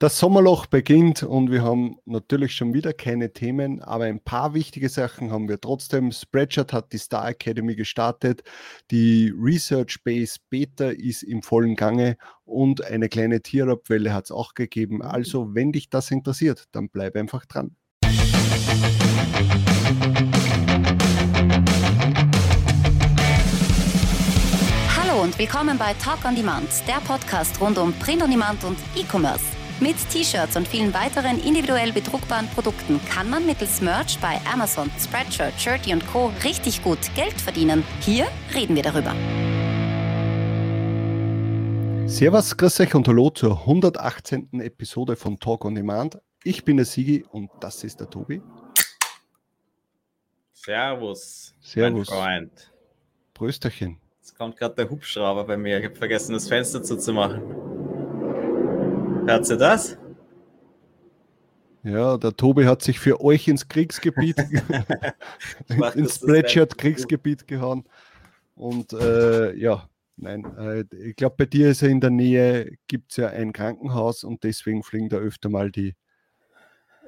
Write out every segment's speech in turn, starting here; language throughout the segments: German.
Das Sommerloch beginnt und wir haben natürlich schon wieder keine Themen, aber ein paar wichtige Sachen haben wir trotzdem. Spreadshirt hat die Star Academy gestartet, die Research Base Beta ist im vollen Gange und eine kleine Tier-Up-Welle hat es auch gegeben. Also, wenn dich das interessiert, dann bleib einfach dran. Hallo und willkommen bei Talk on Demand, der Podcast rund um Print on Demand und E-Commerce. Mit T-Shirts und vielen weiteren individuell bedruckbaren Produkten kann man mittels Merch bei Amazon, Spreadshirt, Shirty und Co. richtig gut Geld verdienen. Hier reden wir darüber. Servus, grüß euch und hallo zur 118. Episode von Talk on Demand. Ich bin der Sigi und das ist der Tobi. Servus, Servus. mein Freund. Prösterchen. Jetzt kommt gerade der Hubschrauber bei mir. Ich habe vergessen, das Fenster zuzumachen. Hört ihr das? Ja, der Tobi hat sich für euch ins Kriegsgebiet, mach ins das Spreadshirt das Kriegsgebiet gehauen. Und äh, ja, nein, äh, ich glaube, bei dir ist ja in der Nähe, gibt es ja ein Krankenhaus und deswegen fliegen da öfter mal die,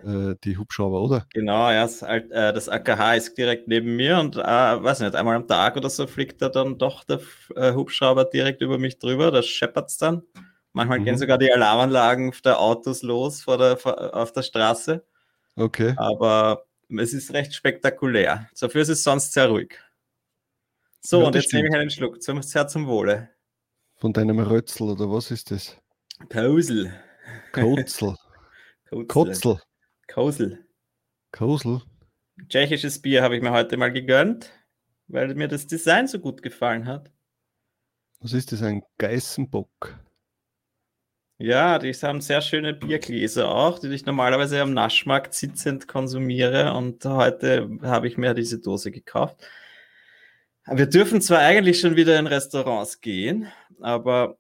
äh, die Hubschrauber, oder? Genau, ja, das, äh, das AKH ist direkt neben mir und äh, weiß nicht, einmal am Tag oder so fliegt da dann doch der äh, Hubschrauber direkt über mich drüber, da scheppert's dann. Manchmal gehen Mhm. sogar die Alarmanlagen der Autos los vor der, auf der Straße, Okay. aber es ist recht spektakulär. Dafür ist es sonst sehr ruhig. So, Ja, und jetzt nehme ich stimmt. einen Schluck, zum, sehr zum Wohle. Von deinem Rötzel oder was ist das? Kosel. Kotzel. Kotzel. Kotzel. Kosel. Kosel. Tschechisches Bier habe ich mir heute mal gegönnt, weil mir das Design so gut gefallen hat. Was ist das? Ein Geißenbock. Ja, die haben sehr schöne Biergläser auch, die ich normalerweise am Naschmarkt sitzend konsumiere. Und heute habe ich mir diese Dose gekauft. Wir dürfen zwar eigentlich schon wieder in Restaurants gehen, aber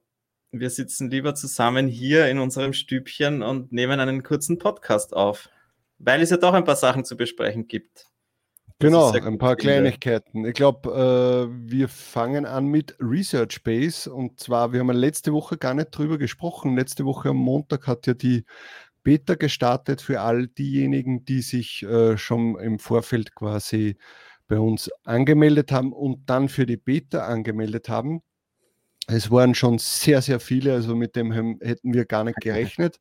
wir sitzen lieber zusammen hier in unserem Stübchen und nehmen einen kurzen Podcast auf, weil es ja doch ein paar Sachen zu besprechen gibt. Genau, ein paar. Kleinigkeiten. Ich glaube, äh, wir fangen an mit Research Base. Und zwar, wir haben letzte Woche gar nicht drüber gesprochen. Letzte Woche am Montag hat ja die Beta gestartet für all diejenigen, die sich äh, schon im Vorfeld quasi bei uns angemeldet haben und dann für die Beta angemeldet haben. Es waren schon sehr, sehr viele, also mit dem hätten wir gar nicht gerechnet.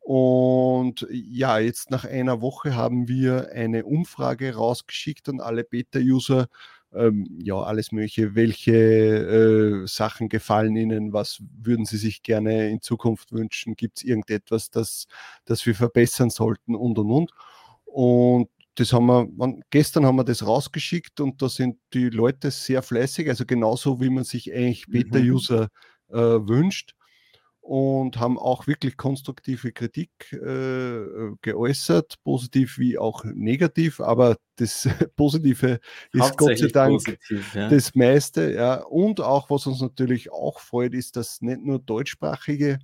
Und ja, jetzt nach einer Woche haben wir eine Umfrage rausgeschickt an alle Beta-User. Ähm, ja, alles Mögliche. Welche äh, Sachen gefallen Ihnen? Was würden Sie sich gerne in Zukunft wünschen? Gibt es irgendetwas, das, das wir verbessern sollten? Und und und. Und das haben wir, gestern haben wir das rausgeschickt und da sind die Leute sehr fleißig, also genauso wie man sich eigentlich Mhm. Beta-User äh, wünscht und haben auch wirklich konstruktive Kritik äh, geäußert, positiv wie auch negativ, aber das Positive ist Gott sei Dank positiv, ja. das meiste, ja. Und auch, was uns natürlich auch freut, ist, dass nicht nur deutschsprachige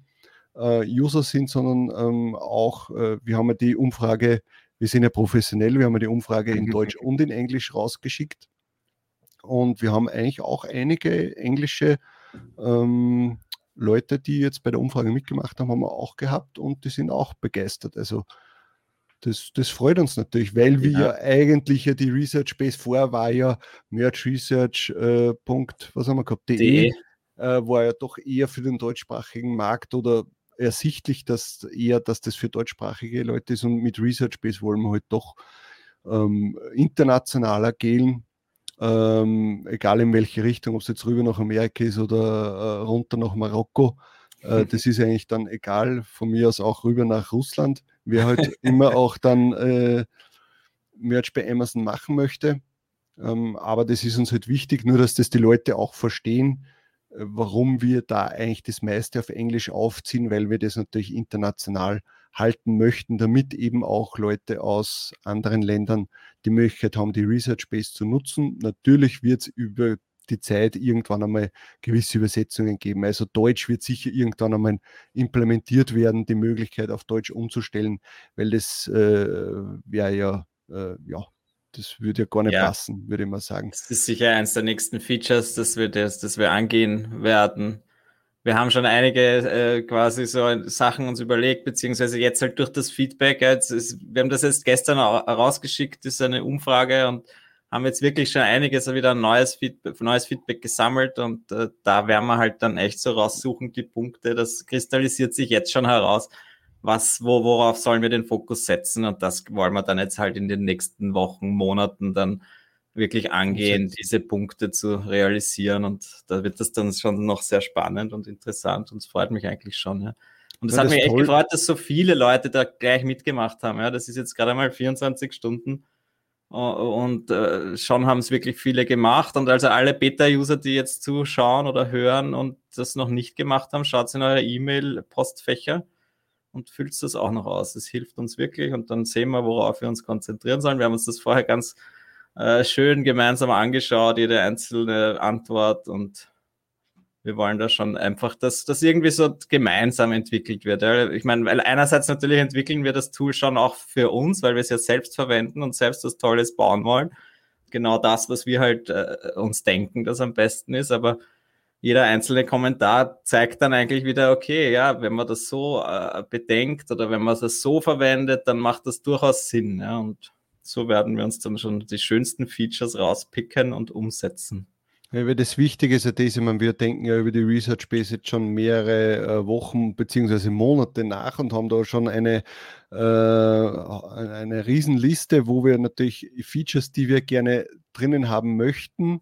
äh, User sind, sondern ähm, auch, äh, wir haben ja die Umfrage, wir sind ja professionell, wir haben ja die Umfrage in Deutsch und in Englisch rausgeschickt. Und wir haben eigentlich auch einige englische ähm, Leute, die jetzt bei der Umfrage mitgemacht haben, haben wir auch gehabt und die sind auch begeistert. Also das, das freut uns natürlich, weil wir Ja. ja eigentlich ja die Research Base vorher war ja merchresearch. Äh, Punkt, was haben wir gehabt? .de, De. äh, war ja doch eher für den deutschsprachigen Markt oder ersichtlich, dass eher, dass das für deutschsprachige Leute ist und mit Research Base wollen wir halt doch ähm, internationaler gehen. Ähm, egal in welche Richtung, ob es jetzt rüber nach Amerika ist oder äh, runter nach Marokko. Äh, das ist eigentlich dann egal. Von mir aus auch rüber nach Russland. Wer halt immer auch dann äh, Merch bei Amazon machen möchte. Ähm, aber das ist uns halt wichtig, nur dass das die Leute auch verstehen, äh, warum wir da eigentlich das meiste auf Englisch aufziehen, weil wir das natürlich international halten möchten, damit eben auch Leute aus anderen Ländern die Möglichkeit haben, die Research Base zu nutzen. Natürlich wird es über die Zeit irgendwann einmal gewisse Übersetzungen geben. Also Deutsch wird sicher irgendwann einmal implementiert werden, die Möglichkeit auf Deutsch umzustellen, weil das äh, wäre ja, äh, ja, das würde ja gar nicht Ja. passen, würde ich mal sagen. Das ist sicher eins der nächsten Features, das wir, das, das wir angehen werden. Wir haben schon einige äh, quasi so Sachen uns überlegt, beziehungsweise jetzt halt durch das Feedback. Jetzt ist, wir haben das jetzt gestern rausgeschickt, ist eine Umfrage und haben jetzt wirklich schon einiges wieder neues Feedback, neues Feedback gesammelt und äh, da werden wir halt dann echt so raussuchen, die Punkte. Das kristallisiert sich jetzt schon heraus. Was, wo, worauf sollen wir den Fokus setzen? Und das wollen wir dann jetzt halt in den nächsten Wochen, Monaten dann wirklich angehen, diese Punkte zu realisieren. Und da wird das dann schon noch sehr spannend und interessant und es freut mich eigentlich schon. Ja. Und es ja, hat mich echt toll. gefreut, dass so viele Leute da gleich mitgemacht haben. Ja. Das ist jetzt gerade mal 24 Stunden und äh, schon haben es wirklich viele gemacht. Und also alle Beta-User, die jetzt zuschauen oder hören und das noch nicht gemacht haben, schaut in eure E-Mail-Postfächer und füllt das auch noch aus. Das hilft uns wirklich und dann sehen wir, worauf wir uns konzentrieren sollen. Wir haben uns das vorher ganz äh, schön gemeinsam angeschaut, jede einzelne Antwort und wir wollen da schon einfach, dass das irgendwie so gemeinsam entwickelt wird. Ich meine, weil einerseits natürlich entwickeln wir das Tool schon auch für uns, weil wir es ja selbst verwenden und selbst was Tolles bauen wollen. Genau das, was wir halt äh, uns denken, das am besten ist, aber jeder einzelne Kommentar zeigt dann eigentlich wieder, okay, ja, wenn man das so äh, bedenkt oder wenn man das so verwendet, dann macht das durchaus Sinn. Ja, und so werden wir uns dann schon die schönsten Features rauspicken und umsetzen. Ja, das Wichtige ist ja das, ich meine, wir denken ja über die Research Base jetzt schon mehrere äh, Wochen bzw. Monate nach und haben da schon eine, äh, eine Riesenliste, wo wir natürlich Features, die wir gerne drinnen haben möchten,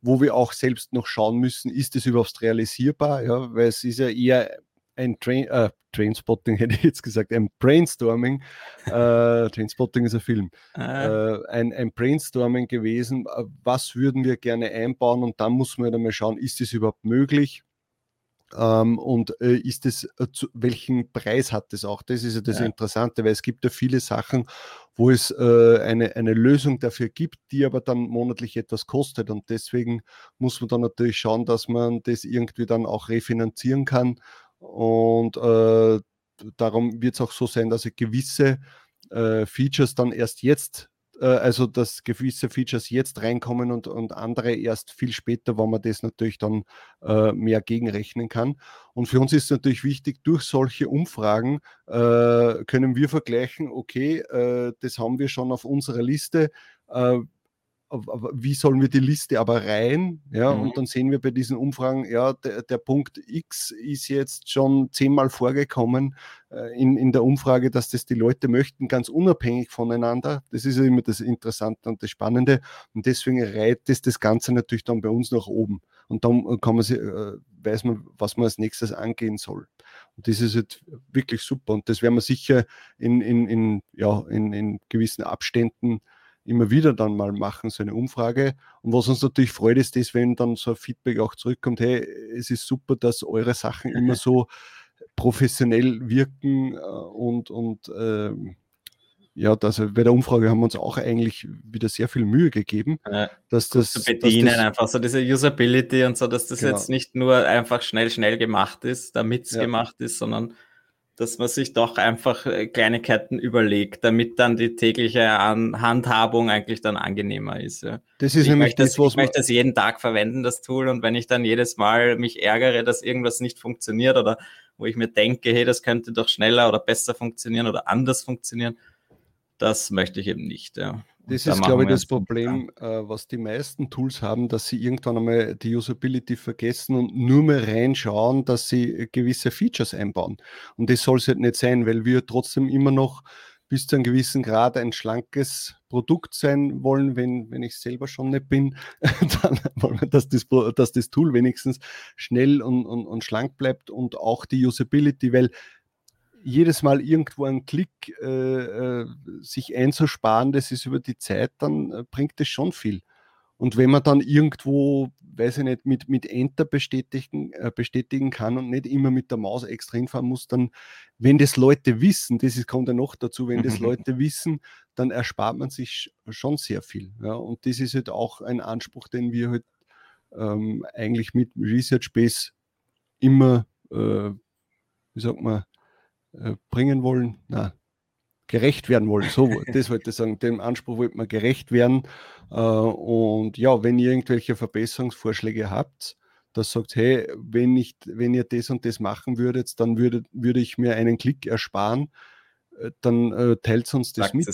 wo wir auch selbst noch schauen müssen, ist es überhaupt realisierbar? Ja, weil es ist ja eher ein Train, äh, Trainspotting hätte ich jetzt gesagt, ein Brainstorming, äh, Trainspotting ist ein Film, ah. äh, ein, ein Brainstorming gewesen, äh, was würden wir gerne einbauen und dann muss man dann mal schauen, ist es überhaupt möglich? Ähm, und äh, ist es, äh, zu, welchen Preis hat es auch? Das ist ja das ja. Interessante, weil es gibt ja viele Sachen, wo es äh, eine, eine Lösung dafür gibt, die aber dann monatlich etwas kostet. Und deswegen muss man dann natürlich schauen, dass man das irgendwie dann auch refinanzieren kann und äh, darum wird es auch so sein, dass gewisse äh, Features dann erst jetzt, äh, also dass gewisse Features jetzt reinkommen und, und andere erst viel später, wo man das natürlich dann äh, mehr gegenrechnen kann. Und für uns ist natürlich wichtig, durch solche Umfragen äh, können wir vergleichen, okay, äh, das haben wir schon auf unserer Liste wie sollen wir die Liste aber rein? Ja, mhm. und dann sehen wir bei diesen Umfragen, ja, der, der, Punkt X ist jetzt schon zehnmal vorgekommen äh, in, in der Umfrage, dass das die Leute möchten, ganz unabhängig voneinander. Das ist ja immer das Interessante und das Spannende. Und deswegen reiht es das Ganze natürlich dann bei uns nach oben. Und dann kann man sich, äh, weiß man, was man als nächstes angehen soll. Und das ist jetzt wirklich super. Und das werden wir sicher in, in, in, ja, in, in gewissen Abständen immer wieder dann mal machen, so eine Umfrage. Und was uns natürlich freut, ist das, wenn dann so ein Feedback auch zurückkommt, hey, es ist super, dass eure Sachen immer so professionell wirken äh, und, und äh, ja, das, bei der Umfrage haben wir uns auch eigentlich wieder sehr viel Mühe gegeben, ja, dass das zu bedienen, das, einfach so diese Usability und so, dass das genau. jetzt nicht nur einfach schnell, schnell gemacht ist, damit es ja. gemacht ist, sondern dass man sich doch einfach äh, Kleinigkeiten überlegt, damit dann die tägliche Handhabung eigentlich dann angenehmer ist. Ja. Das ist ich nämlich möchte das, was ich möchte das jeden Tag verwenden, das Tool, und wenn ich dann jedes Mal mich ärgere, dass irgendwas nicht funktioniert oder wo ich mir denke, hey, das könnte doch schneller oder besser funktionieren oder anders funktionieren, das möchte ich eben nicht. Ja. Das da ist, glaube ich, das Problem, äh, was die meisten Tools haben, dass sie irgendwann einmal die Usability vergessen und nur mehr reinschauen, dass sie gewisse Features einbauen. Und das soll es halt nicht sein, weil wir trotzdem immer noch bis zu einem gewissen Grad ein schlankes Produkt sein wollen, wenn, wenn ich selber schon nicht bin, dann wollen wir, dass das, dass das Tool wenigstens schnell und, und, und schlank bleibt und auch die Usability, weil jedes Mal irgendwo einen Klick äh, äh, sich einzusparen, das ist über die Zeit, dann äh, bringt das schon viel. Und wenn man dann irgendwo, weiß ich nicht, mit, mit Enter bestätigen, äh, bestätigen kann und nicht immer mit der Maus extra hinfahren muss, dann, wenn das Leute wissen, das ist, kommt ja noch dazu, wenn das Leute wissen, dann erspart man sich schon sehr viel. Ja? Und das ist halt auch ein Anspruch, den wir halt ähm, eigentlich mit Research Base immer, äh, wie sagt man, bringen wollen, na, gerecht werden wollen. So, das wollte ich sagen. Dem Anspruch wollte man gerecht werden. Äh, und ja, wenn ihr irgendwelche Verbesserungsvorschläge habt, das sagt, hey, wenn, ich, wenn ihr das und das machen würdet, dann würde, würde ich mir einen Klick ersparen äh, dann äh, teilt uns das Sagt mit.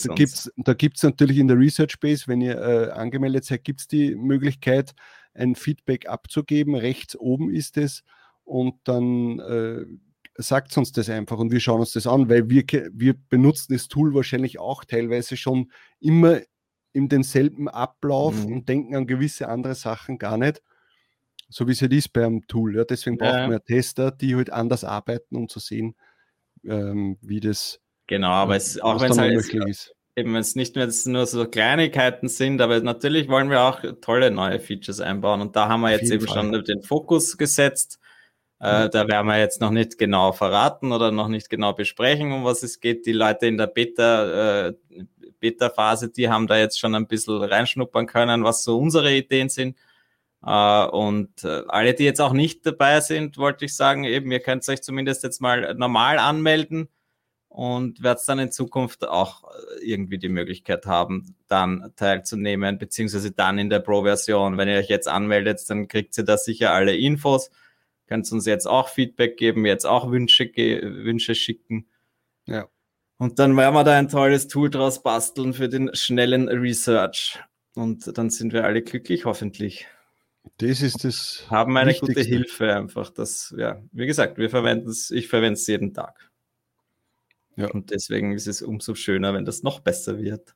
Da gibt es natürlich in der Research Base, wenn ihr äh, angemeldet seid, gibt es die Möglichkeit, ein Feedback abzugeben. Rechts oben ist es und dann äh, sagt uns das einfach und wir schauen uns das an, weil wir, wir benutzen das Tool wahrscheinlich auch teilweise schon immer in denselben Ablauf mhm. und denken an gewisse andere Sachen gar nicht. So wie es halt ist beim Tool. Ja. Deswegen brauchen ja. wir Tester, die halt anders arbeiten, um zu sehen, ähm, wie das Genau, aber es, auch wenn es halt ist. eben es nicht mehr nur so Kleinigkeiten sind, aber natürlich wollen wir auch tolle neue Features einbauen und da haben wir jetzt eben Fall. schon den Fokus gesetzt. Äh, da werden wir jetzt noch nicht genau verraten oder noch nicht genau besprechen, um was es geht. Die Leute in der Beta, äh, Beta-Phase, die haben da jetzt schon ein bisschen reinschnuppern können, was so unsere Ideen sind. Uh, und uh, alle, die jetzt auch nicht dabei sind, wollte ich sagen, eben, ihr könnt euch zumindest jetzt mal normal anmelden und werdet dann in Zukunft auch äh, irgendwie die Möglichkeit haben, dann teilzunehmen, beziehungsweise dann in der Pro-Version. Wenn ihr euch jetzt anmeldet, dann kriegt ihr da sicher alle Infos. Könnt uns jetzt auch Feedback geben, jetzt auch Wünsche, Wünsche schicken. Ja. Und dann werden wir da ein tolles Tool draus basteln für den schnellen Research. Und dann sind wir alle glücklich, hoffentlich. Das ist das. Haben eine Wichtigste. gute Hilfe einfach. Das, ja, wie gesagt, wir verwenden es, ich verwende es jeden Tag. Ja. Und deswegen ist es umso schöner, wenn das noch besser wird.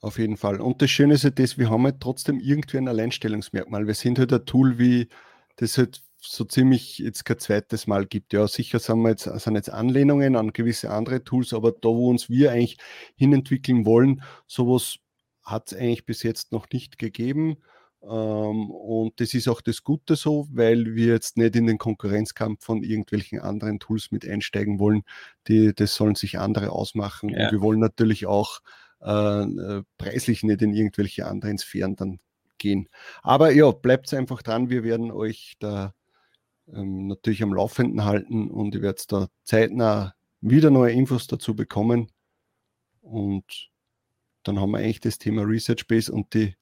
Auf jeden Fall. Und das Schöne ist ja das, wir haben halt trotzdem irgendwie ein Alleinstellungsmerkmal. Wir sind halt ein Tool, wie das halt so ziemlich jetzt kein zweites Mal gibt. Ja, sicher sind wir jetzt, sind jetzt Anlehnungen an gewisse andere Tools, aber da, wo uns wir eigentlich hinentwickeln wollen, sowas hat es eigentlich bis jetzt noch nicht gegeben. Ähm, und das ist auch das Gute so, weil wir jetzt nicht in den Konkurrenzkampf von irgendwelchen anderen Tools mit einsteigen wollen. Die, das sollen sich andere ausmachen. Ja. Und wir wollen natürlich auch äh, äh, preislich nicht in irgendwelche anderen Sphären dann gehen. Aber ja, bleibt einfach dran. Wir werden euch da ähm, natürlich am Laufenden halten und ihr werdet da zeitnah wieder neue Infos dazu bekommen. Und dann haben wir eigentlich das Thema Research Base und die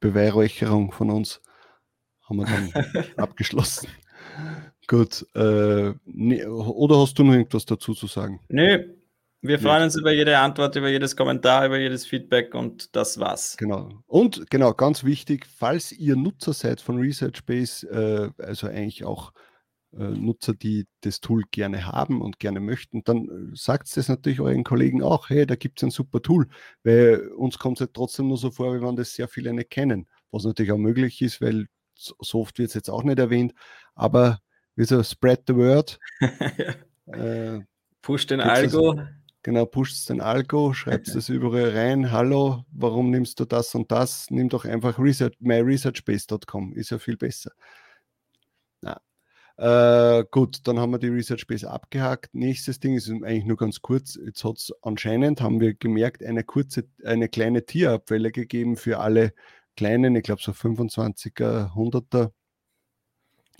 Beweihräucherung von uns haben wir dann abgeschlossen. Gut. Äh, ne, oder hast du noch irgendwas dazu zu sagen? Nö. Wir freuen uns über jede Antwort, über jedes Kommentar, über jedes Feedback und das war's. Genau. Und genau, ganz wichtig, falls ihr Nutzer seid von ResearchBase, äh, also eigentlich auch äh, Nutzer, die das Tool gerne haben und gerne möchten, dann äh, sagt es natürlich euren Kollegen auch, hey, da gibt es ein super Tool, weil uns kommt es halt trotzdem nur so vor, wie man das sehr viele nicht kennen, was natürlich auch möglich ist, weil so oft wird es jetzt auch nicht erwähnt, aber wie so spread the word. äh, Push den Algo. Das, genau, pusht den Algo, schreibt es überall rein, hallo, warum nimmst du das und das? Nimm doch einfach research, myresearchbase.com, ist ja viel besser. Äh, gut, dann haben wir die Research Base abgehakt. Nächstes Ding ist eigentlich nur ganz kurz. Jetzt hat es anscheinend, haben wir gemerkt, eine kurze, eine kleine Tierabwelle gegeben für alle kleinen, ich glaube so 25er, 100er.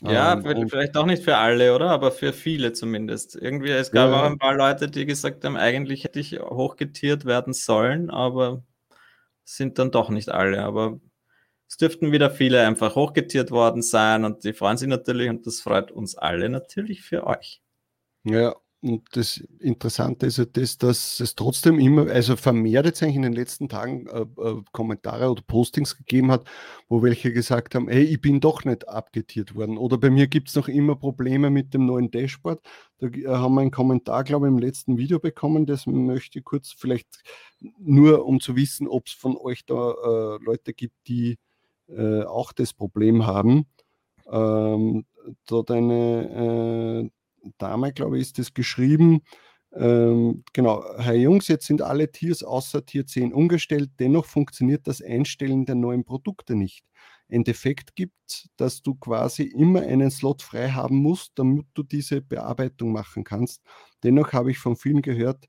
Ja, ähm, vielleicht auch nicht für alle, oder? Aber für viele zumindest. Irgendwie, es gab ja, auch ein paar Leute, die gesagt haben, eigentlich hätte ich hochgetiert werden sollen, aber sind dann doch nicht alle. Aber es dürften wieder viele einfach hochgetiert worden sein und die freuen sich natürlich und das freut uns alle natürlich für euch. Ja, und das Interessante ist ja das, dass es trotzdem immer, also vermehrt jetzt eigentlich in den letzten Tagen äh, äh, Kommentare oder Postings gegeben hat, wo welche gesagt haben, hey, ich bin doch nicht abgetiert worden. Oder bei mir gibt es noch immer Probleme mit dem neuen Dashboard. Da äh, haben wir einen Kommentar, glaube ich, im letzten Video bekommen. Das möchte ich kurz vielleicht nur, um zu wissen, ob es von euch da äh, Leute gibt, die äh, auch das Problem haben. Ähm, dort eine äh, Dame, glaube ich, ist das geschrieben. Ähm, genau, Herr Jungs, jetzt sind alle Tiers außer Tier 10 umgestellt, dennoch funktioniert das Einstellen der neuen Produkte nicht. Ein Defekt gibt, dass du quasi immer einen Slot frei haben musst, damit du diese Bearbeitung machen kannst. Dennoch habe ich von vielen gehört,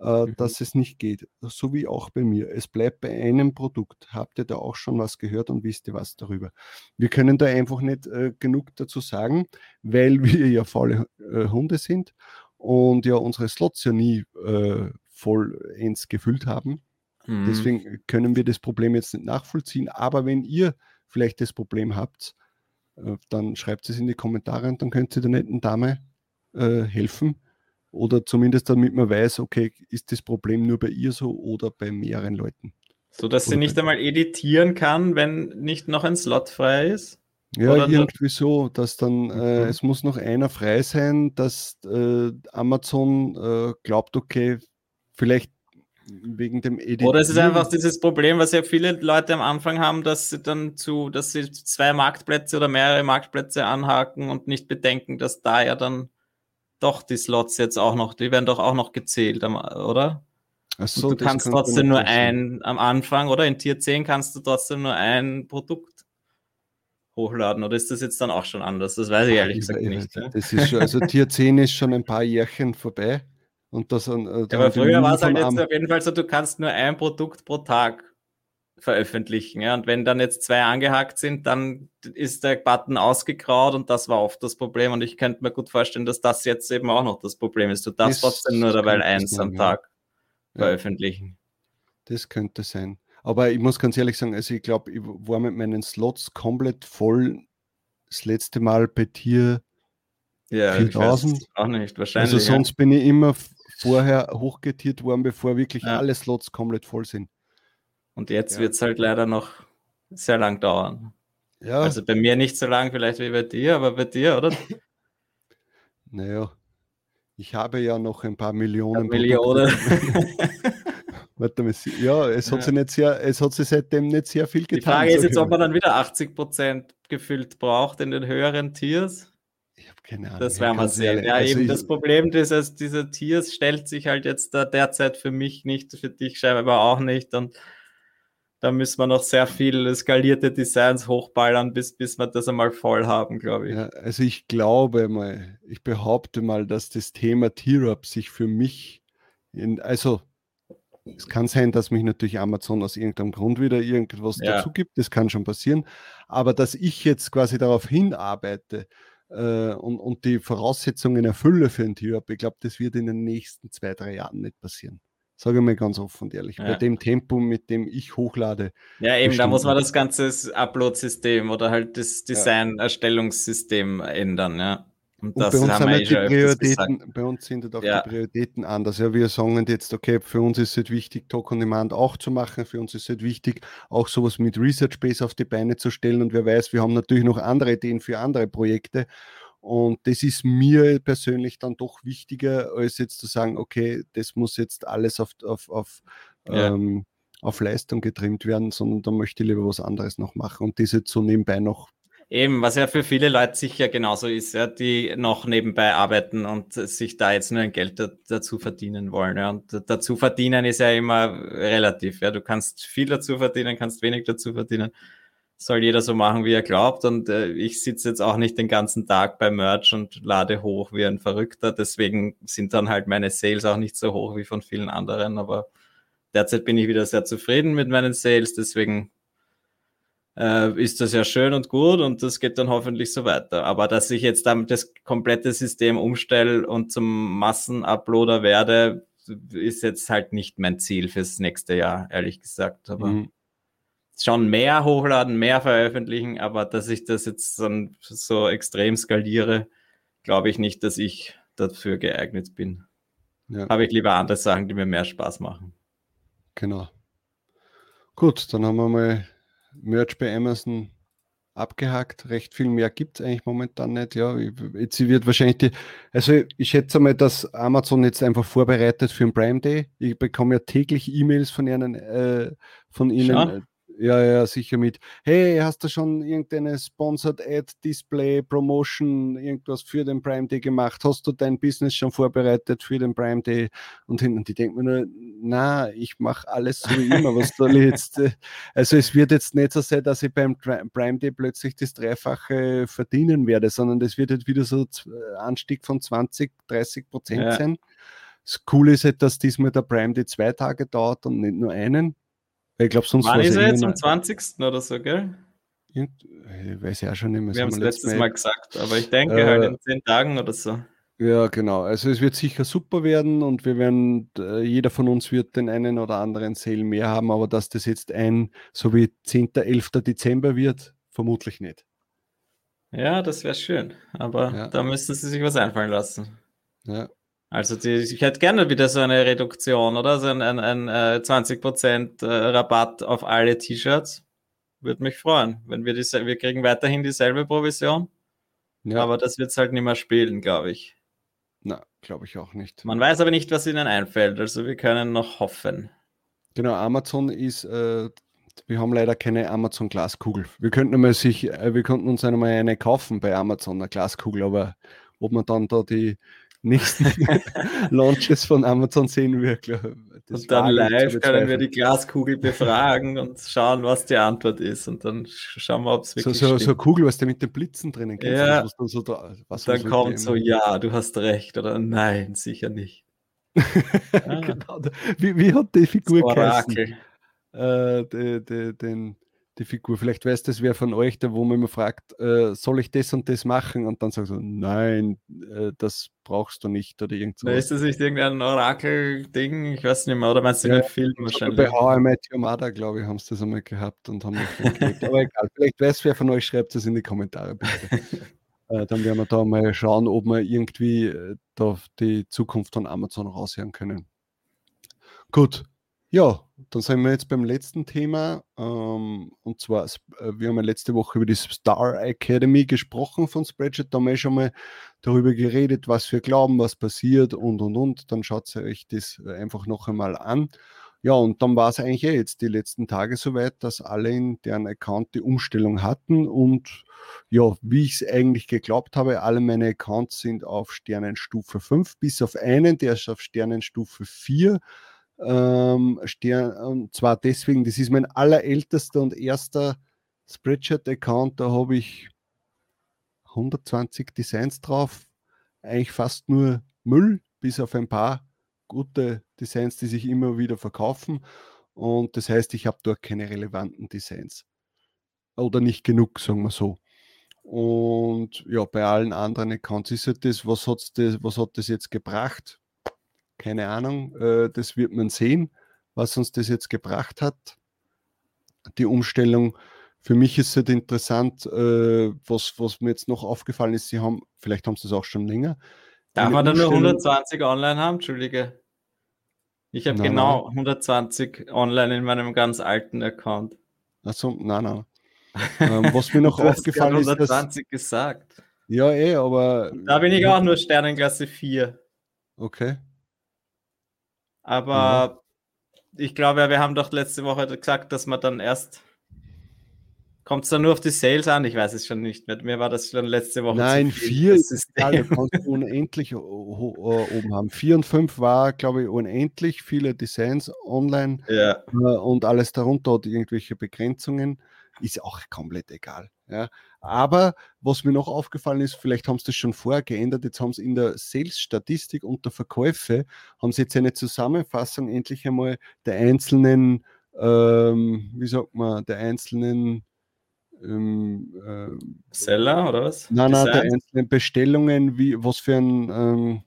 äh, mhm. dass es nicht geht. So wie auch bei mir. Es bleibt bei einem Produkt. Habt ihr da auch schon was gehört und wisst ihr was darüber? Wir können da einfach nicht äh, genug dazu sagen, weil wir ja faule äh, Hunde sind und ja unsere Slots ja nie äh, vollends gefüllt haben. Mhm. Deswegen können wir das Problem jetzt nicht nachvollziehen. Aber wenn ihr vielleicht das Problem habt, äh, dann schreibt es in die Kommentare und dann könnt ihr der netten Dame äh, helfen. Oder zumindest damit man weiß, okay, ist das Problem nur bei ihr so oder bei mehreren Leuten. So dass sie nicht einmal editieren kann, wenn nicht noch ein Slot frei ist? Ja, Oder irgendwie so, dass dann, äh, mhm. es muss noch einer frei sein, dass äh, Amazon äh, glaubt, okay, vielleicht wegen dem Editieren. Oder es ist einfach dieses Problem, was ja viele Leute am Anfang haben, dass sie dann zu, dass sie zwei Marktplätze oder mehrere Marktplätze anhaken und nicht bedenken, dass da ja dann doch die Slots jetzt auch noch, die werden doch auch noch gezählt, oder? So, du kannst trotzdem nur ein am Anfang, oder? In Tier 10 kannst du trotzdem nur ein Produkt hochladen, oder ist das jetzt dann auch schon anders? Das weiß ich ehrlich ich gesagt nicht. Das ist schon, also Tier 10 ist schon ein paar Jährchen vorbei. Und das, äh, ja, aber früher war es halt jetzt auf jeden Fall so, du kannst nur ein Produkt pro Tag veröffentlichen. Ja? Und wenn dann jetzt zwei angehakt sind, dann ist der Button ausgegraut und das war oft das Problem. Und ich könnte mir gut vorstellen, dass das jetzt eben auch noch das Problem ist. Du darfst das trotzdem nur dabei eins am Tag ja. veröffentlichen. Das könnte sein. Aber ich muss ganz ehrlich sagen, also ich glaube, ich war mit meinen Slots komplett voll das letzte Mal bei Tier ja, 4000. auch nicht, wahrscheinlich. Also sonst ja. bin ich immer vorher hochgetiert worden, bevor wirklich ja. alle Slots komplett voll sind. Und jetzt ja. wird es halt leider noch sehr lang dauern. Ja. Also bei mir nicht so lang vielleicht wie bei dir, aber bei dir, oder? Naja, ich habe ja noch ein paar Millionen. Millionen. Warte mal, ja, es hat, ja. sich nicht sehr, es hat sich seitdem nicht sehr viel getan. Die Frage ist jetzt, ob man dann wieder 80% gefüllt braucht in den höheren Tiers. Ich habe keine Ahnung. Das werden wir sehen. Ja, also eben das Problem dieses, dieser Tiers stellt sich halt jetzt da derzeit für mich nicht, für dich scheinbar auch nicht. Und da müssen wir noch sehr viel skalierte Designs hochballern, bis, bis wir das einmal voll haben, glaube ich. Ja, also ich glaube mal, ich behaupte mal, dass das Thema Tier-Up sich für mich, in, also es kann sein, dass mich natürlich Amazon aus irgendeinem Grund wieder irgendwas ja. dazu gibt, das kann schon passieren, aber dass ich jetzt quasi darauf hinarbeite äh, und, und die Voraussetzungen erfülle für ein Tier-Up, ich glaube, das wird in den nächsten zwei, drei Jahren nicht passieren. Sage ich mal ganz offen und ehrlich. Ja. Bei dem Tempo, mit dem ich hochlade. Ja, eben, da muss man das ganze Upload-System oder halt das Design-Erstellungssystem ändern, ja. Und, und bei, uns haben halt die Prioritäten, bei uns sind halt auch ja. die Prioritäten anders. Ja, wir sagen jetzt, okay, für uns ist es halt wichtig, Talk on Demand auch zu machen. Für uns ist es halt wichtig, auch sowas mit Research Base auf die Beine zu stellen. Und wer weiß, wir haben natürlich noch andere Ideen für andere Projekte. Und das ist mir persönlich dann doch wichtiger, als jetzt zu sagen, okay, das muss jetzt alles auf, auf, auf, ja. ähm, auf Leistung getrimmt werden, sondern da möchte ich lieber was anderes noch machen und das jetzt so nebenbei noch. Eben, was ja für viele Leute sicher genauso ist, ja, die noch nebenbei arbeiten und sich da jetzt nur ein Geld da, dazu verdienen wollen. Ja. Und dazu verdienen ist ja immer relativ. Ja. Du kannst viel dazu verdienen, kannst wenig dazu verdienen soll jeder so machen, wie er glaubt. Und äh, ich sitze jetzt auch nicht den ganzen Tag bei Merch und lade hoch wie ein Verrückter. Deswegen sind dann halt meine Sales auch nicht so hoch wie von vielen anderen. Aber derzeit bin ich wieder sehr zufrieden mit meinen Sales. Deswegen äh, ist das ja schön und gut und das geht dann hoffentlich so weiter. Aber dass ich jetzt dann das komplette System umstelle und zum Massenuploader werde, ist jetzt halt nicht mein Ziel fürs nächste Jahr, ehrlich gesagt. Aber mhm schon mehr hochladen, mehr veröffentlichen, aber dass ich das jetzt dann so extrem skaliere, glaube ich nicht, dass ich dafür geeignet bin. Ja. Habe ich lieber andere Sachen, die mir mehr Spaß machen. Genau. Gut, dann haben wir mal Merch bei Amazon abgehakt. Recht viel mehr gibt es eigentlich momentan nicht. Ja, jetzt wird wahrscheinlich die, also ich schätze mal, dass Amazon jetzt einfach vorbereitet für den Prime Day. Ich bekomme ja täglich E-Mails von ihnen, äh, von ihnen, Schon? Ja, ja, sicher mit. Hey, hast du schon irgendeine Sponsored Ad, Display, Promotion, irgendwas für den Prime Day gemacht? Hast du dein Business schon vorbereitet für den Prime Day? Und, und die denken mir nur, na, ich mache alles so wie immer. Was soll jetzt? Äh, also es wird jetzt nicht so sein, dass ich beim Prime Day plötzlich das Dreifache verdienen werde, sondern das wird jetzt wieder so Anstieg von 20, 30 Prozent ja. sein. Das Coole ist halt, dass diesmal der Prime Day zwei Tage dauert und nicht nur einen. Ich glaube, sonst Wann ist er jetzt am 20. oder so, gell? Ich weiß ja schon nicht mehr. Wir haben es letztes Mal, Mal gesagt, aber ich denke äh, halt in zehn Tagen oder so. Ja, genau. Also es wird sicher super werden und wir werden, äh, jeder von uns wird den einen oder anderen Sale mehr haben, aber dass das jetzt ein, so wie 10., 11. Dezember wird, vermutlich nicht. Ja, das wäre schön. Aber Ja. da müssten sie sich was einfallen lassen. Ja. Also die, ich hätte gerne wieder so eine Reduktion, oder? So ein, ein, ein äh, 20% äh, Rabatt auf alle T-Shirts. Würde mich freuen, wenn wir diese, wir kriegen weiterhin dieselbe Provision, ja. aber das wird es halt nicht mehr spielen, glaube ich. Na, glaube ich auch nicht. Man weiß aber nicht, was ihnen einfällt, also wir können noch hoffen. Genau, Amazon ist, äh, wir haben leider keine Amazon Glaskugel. Wir könnten mal sich, äh, wir könnten uns einmal eine kaufen bei Amazon, eine Glaskugel, aber ob man dann da die nächsten Launches von Amazon sehen wird, glaub, Und dann live können wir die Glaskugel befragen und schauen, was die Antwort ist. Und dann sch- schauen wir, ob es so, wirklich so, so eine stimmt. Kugel, was der mit den Blitzen drinnen du Ja. was dann so da, was dann so kommt so, ja, du hast recht oder nein, sicher nicht. Ah. genau, wie, wie hat die Figur geheißen? Äh, die, die, den, die Figur. Vielleicht weiß das wer von euch, der wo man immer fragt, äh, soll ich das und das machen? Und dann sagt so, nein, äh, das brauchst du nicht oder irgend so. Ist das nicht irgendein Orakel-Ding? Ich weiß nicht mehr. Oder meinst du Ja, den Film Bei wahrscheinlich? How I Met Your Mother, glaube ich, haben sie das einmal gehabt und haben. Aber egal, vielleicht weiß wer von euch, schreibt es in die Kommentare bitte. äh, dann werden wir da mal schauen, ob wir irgendwie äh, da die Zukunft von Amazon raushören können. Gut, ja, dann sind wir jetzt beim letzten Thema. Ähm, und zwar, äh, wir haben ja letzte Woche über die Star Academy gesprochen von Spreadshirt. Da haben wir schon mal darüber geredet, was wir glauben, was passiert und und und. Dann schaut euch das einfach noch einmal an. Ja, und dann war es eigentlich eh jetzt die letzten Tage soweit, dass alle in deren Account die Umstellung hatten. Und ja, wie ich es eigentlich geglaubt habe, alle meine Accounts sind auf Sternenstufe 5, bis auf einen, der ist auf Sternenstufe 4. Ähm, Stern, und zwar deswegen, das ist mein allerältester und erster Spreadshirt-Account. Da habe ich 120 Designs drauf. Eigentlich fast nur Müll, bis auf ein paar gute Designs, die sich immer wieder verkaufen. Und das heißt, ich habe dort keine relevanten Designs. Oder nicht genug, sagen wir so. Und ja, bei allen anderen Accounts ist es das, was, hat's das, was hat das jetzt gebracht? Keine Ahnung, äh, das wird man sehen, was uns das jetzt gebracht hat. Die Umstellung. Für mich ist es halt interessant, äh, was, was mir jetzt noch aufgefallen ist, Sie haben, vielleicht haben Sie es auch schon länger. Darf man dann nur Umstellung- 120 online haben? Entschuldige. Ich habe Nein, genau 120 online in meinem ganz alten Account. Achso, nein, nein. ähm, was mir noch Du hast aufgefallen ist, dass, 120 gesagt. ja, eh, aber Da bin ich auch nur Sternenklasse 4. okay. Aber ich glaube, ja, wir haben doch letzte Woche gesagt, dass man dann erst. Kommt es dann nur auf die Sales an? Ich weiß es schon nicht mehr. Mir war das schon letzte Woche. Nein, vier ist kannst du unendlich oben haben. Vier und fünf war, glaube ich, unendlich viele Designs online Ja, äh, und alles darunter hat irgendwelche Begrenzungen. Ist auch komplett egal. Ja. Aber was mir noch aufgefallen ist, vielleicht haben sie das schon vorher geändert, jetzt haben sie in der Sales-Statistik unter Verkäufe, haben sie jetzt eine Zusammenfassung endlich einmal der einzelnen, ähm, wie sagt man, der einzelnen ähm, ähm, Seller oder was? Nein, nein, der einzelnen Bestellungen, wie, was für ein, ähm,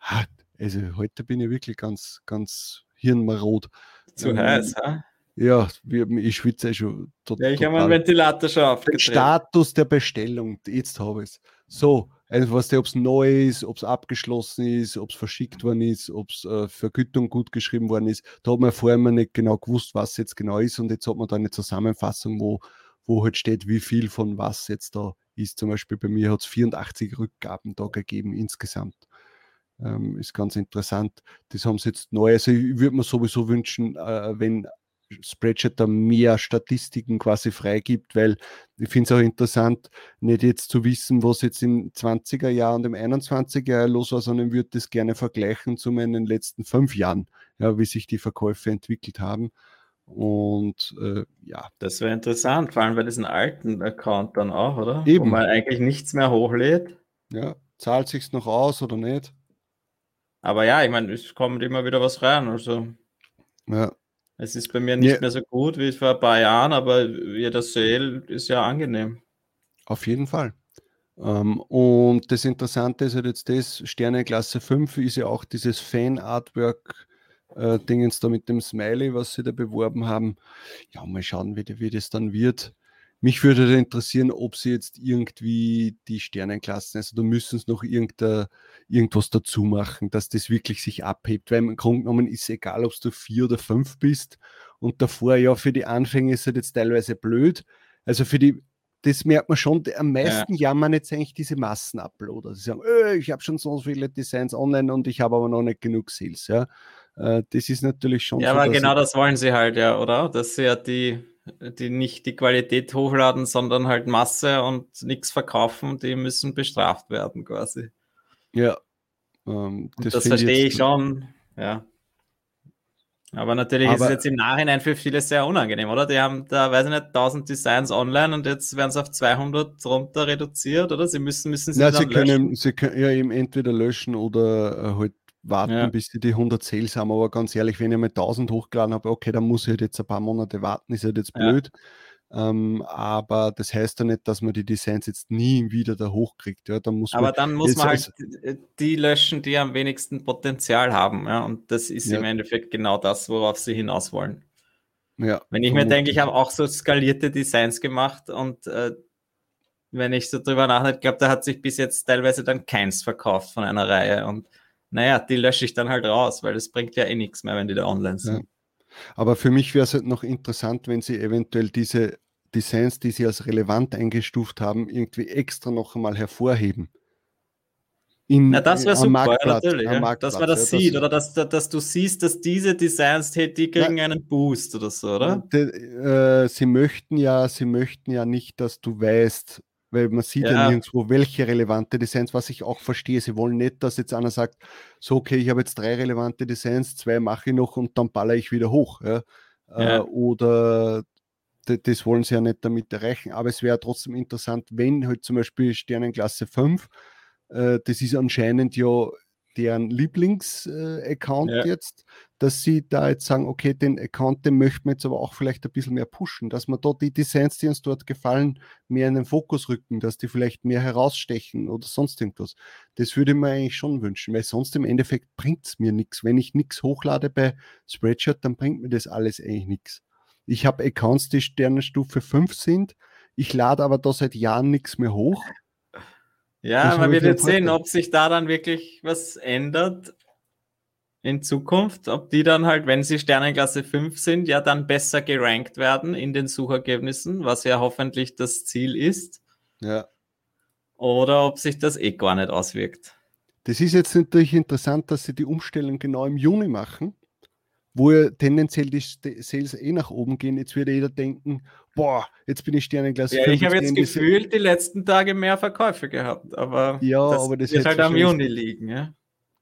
ah, also heute bin ich wirklich ganz, ganz hirnmarot. Zu ähm, heiß, ha? Ja, wir, ich schwitze eh schon tot, Ja, ich habe meinen total. Ventilator schon aufgedreht. Status der Bestellung, jetzt habe ich es. So, also was ob es neu ist, ob es abgeschlossen ist, ob es verschickt worden ist, ob es äh, Vergütung gut geschrieben worden ist. Da hat man vorher mal nicht genau gewusst, was jetzt genau ist und jetzt hat man da eine Zusammenfassung, wo, wo halt steht, wie viel von was jetzt da ist. Zum Beispiel bei mir hat es 84 Rückgaben da gegeben insgesamt. Ähm, ist ganz interessant. Das haben sie jetzt neu. Also ich würde mir sowieso wünschen, äh, wenn Spreadshirt da mehr Statistiken quasi freigibt, weil ich finde es auch interessant, nicht jetzt zu wissen, was jetzt im 20er Jahr und im 21er Jahr los war, sondern würde das gerne vergleichen zu meinen letzten fünf Jahren, ja, wie sich die Verkäufe entwickelt haben. Und äh, ja, Das wäre interessant, vor allem bei diesen alten Account dann auch, oder? Wo Eben. man eigentlich nichts mehr hochlädt. ja, zahlt sich's noch aus oder nicht? Aber ja, ich meine, es kommt immer wieder was rein. Also Ja, es ist bei mir nicht Ja. mehr so gut wie vor ein paar Jahren, aber jeder Sale ist ja angenehm. Auf jeden Fall. Ähm, und das Interessante ist halt jetzt das, Sterneklasse 5 ist ja auch dieses Fan-Artwork-Dingens da mit dem Smiley, was sie da beworben haben. Ja, mal schauen, wie, wie das dann wird. Mich würde interessieren, ob sie jetzt irgendwie die Sternenklassen, also da müssen sie noch irgendwas dazu machen, dass das wirklich sich abhebt, weil im Grunde genommen ist es egal, ob du vier oder fünf bist und davor, ja, für die Anfänger ist es jetzt teilweise blöd. Also für die, das merkt man schon, am meisten ja. jammern jetzt eigentlich diese Massenuploader. Sie sagen, öh, ich habe schon so viele Designs online und ich habe aber noch nicht genug Sales. Ja, äh, das ist natürlich schon. Ja, so, aber genau das wollen sie halt, ja, oder? Dass sie ja die die nicht die Qualität hochladen, sondern halt Masse und nichts verkaufen, die müssen bestraft werden quasi. Ja. Ähm, das, das verstehe ich schon, ja. Aber natürlich Aber ist es jetzt im Nachhinein für viele sehr unangenehm, oder? Die haben da, weiß ich nicht, 1000 Designs online und jetzt werden sie auf 200 runter reduziert, oder? Sie müssen, müssen sie, Na, sie können, löschen. Sie können ja eben entweder löschen oder äh, halt warten, ja. bis die die 100 Sales haben. Aber ganz ehrlich, wenn ich mal 1000 hochgeladen habe, okay, dann muss ich halt jetzt ein paar Monate warten, ist halt jetzt blöd. Ja. Ähm, aber das heißt ja nicht, dass man die Designs jetzt nie wieder da hochkriegt. Ja, dann muss aber man, dann muss man halt die löschen, die am wenigsten Potenzial haben. Ja? Und das ist ja. im Endeffekt genau das, worauf sie hinaus wollen. Ja, wenn ich mir denke, ich habe auch so skalierte Designs gemacht und äh, wenn ich so drüber nachdenke, glaube da hat sich bis jetzt teilweise dann keins verkauft von einer Reihe. Und naja, die lösche ich dann halt raus, weil es bringt ja eh nichts mehr, wenn die da online sind. Ja. Aber für mich wäre es halt noch interessant, wenn sie eventuell diese Designs, die sie als relevant eingestuft haben, irgendwie extra noch einmal hervorheben. In, Na, das wäre super, ja, natürlich. Ja, dass man das ja, sieht das oder dass, dass du siehst, dass diese Designs, die kriegen ja, einen Boost oder so, oder? De, äh, sie möchten ja, sie möchten ja nicht, dass du weißt, weil man sieht ja. ja. nirgendwo, welche relevante Designs, was ich auch verstehe. Sie wollen nicht, dass jetzt einer sagt, so, okay, ich habe jetzt drei relevante Designs, zwei mache ich noch und dann baller ich wieder hoch. Ja? Ja. Äh, oder das wollen sie ja nicht damit erreichen. Aber es wäre trotzdem interessant, wenn halt zum Beispiel Sternenklasse 5, äh, das ist anscheinend ja deren Lieblings-Account äh, ja. jetzt, dass sie da jetzt sagen, okay, den Account, den möchten wir jetzt aber auch vielleicht ein bisschen mehr pushen, dass man dort die Designs, die uns dort gefallen, mehr in den Fokus rücken, dass die vielleicht mehr herausstechen oder sonst irgendwas. Das würde ich mir eigentlich schon wünschen, weil sonst im Endeffekt bringt es mir nichts. Wenn ich nichts hochlade bei Spreadshirt, dann bringt mir das alles eigentlich nichts. Ich habe Accounts, die Sternenstufe 5 sind, ich lade aber da seit Jahren nichts mehr hoch ja, man wird jetzt sehen, ob sich da dann wirklich was ändert in Zukunft, ob die dann halt, wenn sie Sternenklasse 5 sind, ja dann besser gerankt werden in den Suchergebnissen, was ja hoffentlich das Ziel ist. Ja. Oder ob sich das eh gar nicht auswirkt. Das ist jetzt natürlich interessant, dass sie die Umstellung genau im Juni machen, wo ja tendenziell die Sales eh nach oben gehen. Jetzt wird jeder denken, boah, jetzt bin ich Sternenklasse ja, 5. Ich habe jetzt gefühlt die letzten Tage mehr Verkäufe gehabt, aber ja, das aber das wird halt am Juni liegen, ja.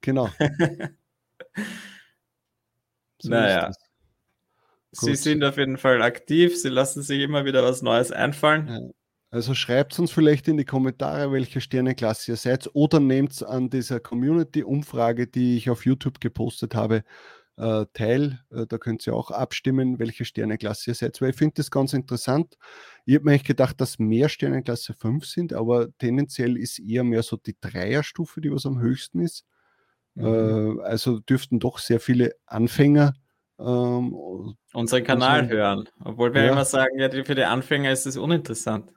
Genau. so naja. Sie sind auf jeden Fall aktiv, sie lassen sich immer wieder was Neues einfallen. Ja. Also schreibt uns vielleicht in die Kommentare, welche Sternenklasse ihr seid, oder nehmt an dieser Community-Umfrage, die ich auf YouTube gepostet habe, äh, teil. Äh, da könnt ihr auch abstimmen, welche Sterneklasse ihr seid. Weil ich finde das ganz interessant. Ich habe mir eigentlich gedacht, dass mehr Sternenklasse 5 sind, aber tendenziell ist eher mehr so die Dreierstufe, die was am höchsten ist. Mhm. Äh, also dürften doch sehr viele Anfänger ähm, unseren Kanal unseren, hören. Obwohl wir ja. immer sagen, ja, für die Anfänger ist es uninteressant.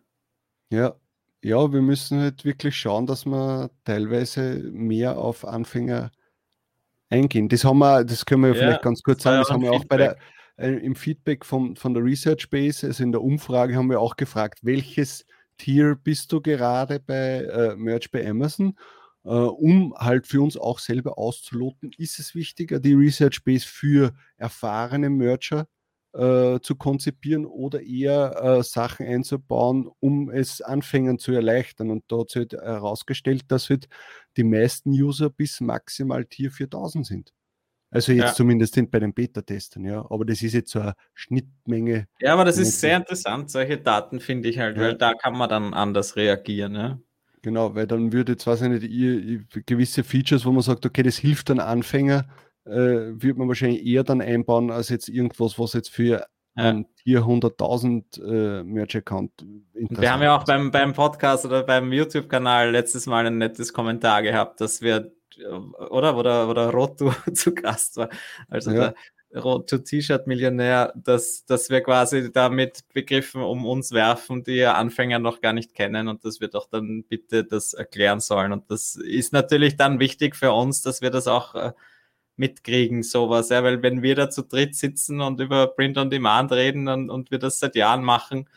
Ja, ja, wir müssen halt wirklich schauen, dass wir teilweise mehr auf Anfänger eingehen. Das haben wir, das können wir ja, vielleicht ganz kurz sagen, das haben wir auch bei der, äh, im Feedback von, von der Research Base, also in der Umfrage haben wir auch gefragt, welches Tier bist du gerade bei äh, Merch bei Amazon? Uh, um halt für uns auch selber auszuloten, ist es wichtiger, die Research Base für erfahrene Mercher äh, zu konzipieren oder eher äh, Sachen einzubauen, um es Anfängern zu erleichtern. Und da hat sich halt herausgestellt, dass halt die meisten User bis maximal Tier 4000 sind. Also jetzt ja. zumindest sind bei den Beta-Testern, ja. Aber das ist jetzt so eine Schnittmenge. Ja, aber das ist sehr interessant, solche Daten finde ich halt, ja. weil da kann man dann anders reagieren, ja. Genau, weil dann würde jetzt, weiß ich nicht, ihr, gewisse Features, wo man sagt, okay, das hilft dann Anfänger, äh, wird man wahrscheinlich eher dann einbauen, als jetzt irgendwas, was jetzt für ein ja. 400.000 äh, Merch-Account Wir haben ja auch beim, beim Podcast oder beim YouTube-Kanal letztes Mal ein nettes Kommentar gehabt, dass wir, oder, oder, oder Rotu zu Gast war. Also ja. da, Road-to-T-Shirt-Millionär, dass, dass wir quasi damit Begriffen um uns werfen, die Anfänger noch gar nicht kennen und dass wir doch dann bitte das erklären sollen. Und das ist natürlich dann wichtig für uns, dass wir das auch äh, mitkriegen, sowas. Ja, weil wenn wir da zu dritt sitzen und über Print on Demand reden und, und wir das seit Jahren machen,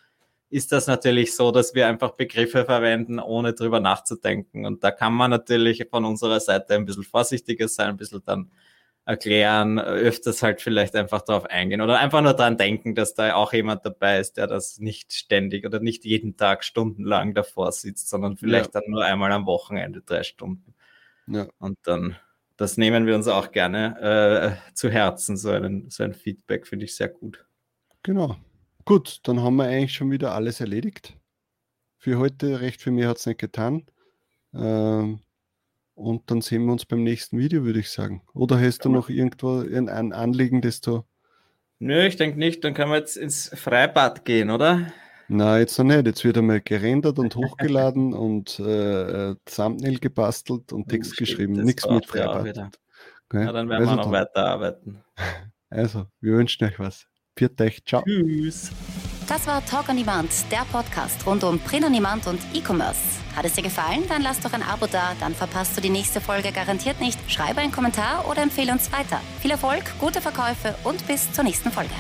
ist das natürlich so, dass wir einfach Begriffe verwenden, ohne drüber nachzudenken. Und da kann man natürlich von unserer Seite ein bisschen vorsichtiger sein, ein bisschen dann erklären, öfters halt vielleicht einfach darauf eingehen oder einfach nur dran denken, dass da auch jemand dabei ist, der das nicht ständig oder nicht jeden Tag stundenlang davor sitzt, sondern vielleicht ja. dann nur einmal am Wochenende drei Stunden. Ja. Und dann, das nehmen wir uns auch gerne äh, zu Herzen, so, einen, so ein Feedback finde ich sehr gut. Genau. Gut, dann haben wir eigentlich schon wieder alles erledigt. Für heute, recht für mich hat es nicht getan. Ähm, und dann sehen wir uns beim nächsten Video, würde ich sagen. Oder hast du noch irgendwo ein, Anliegen, das du. Nö, ich denke nicht. Dann können wir jetzt ins Freibad gehen, oder? Na, jetzt noch nicht. Jetzt wird einmal gerendert und hochgeladen und äh, äh, Thumbnail gebastelt und Text oh, geschrieben. Nichts mit Freibad. Okay. Ja, dann werden also wir noch dann. weiterarbeiten. Also, wir wünschen euch was. Viert euch. Ciao. Tschüss. Das war Talk on Demand, der Podcast rund um Print on Demand und E-Commerce. Hat es dir gefallen? Dann lass doch ein Abo da, dann verpasst du die nächste Folge garantiert nicht. Schreibe einen Kommentar oder empfehle uns weiter. Viel Erfolg, gute Verkäufe und bis zur nächsten Folge.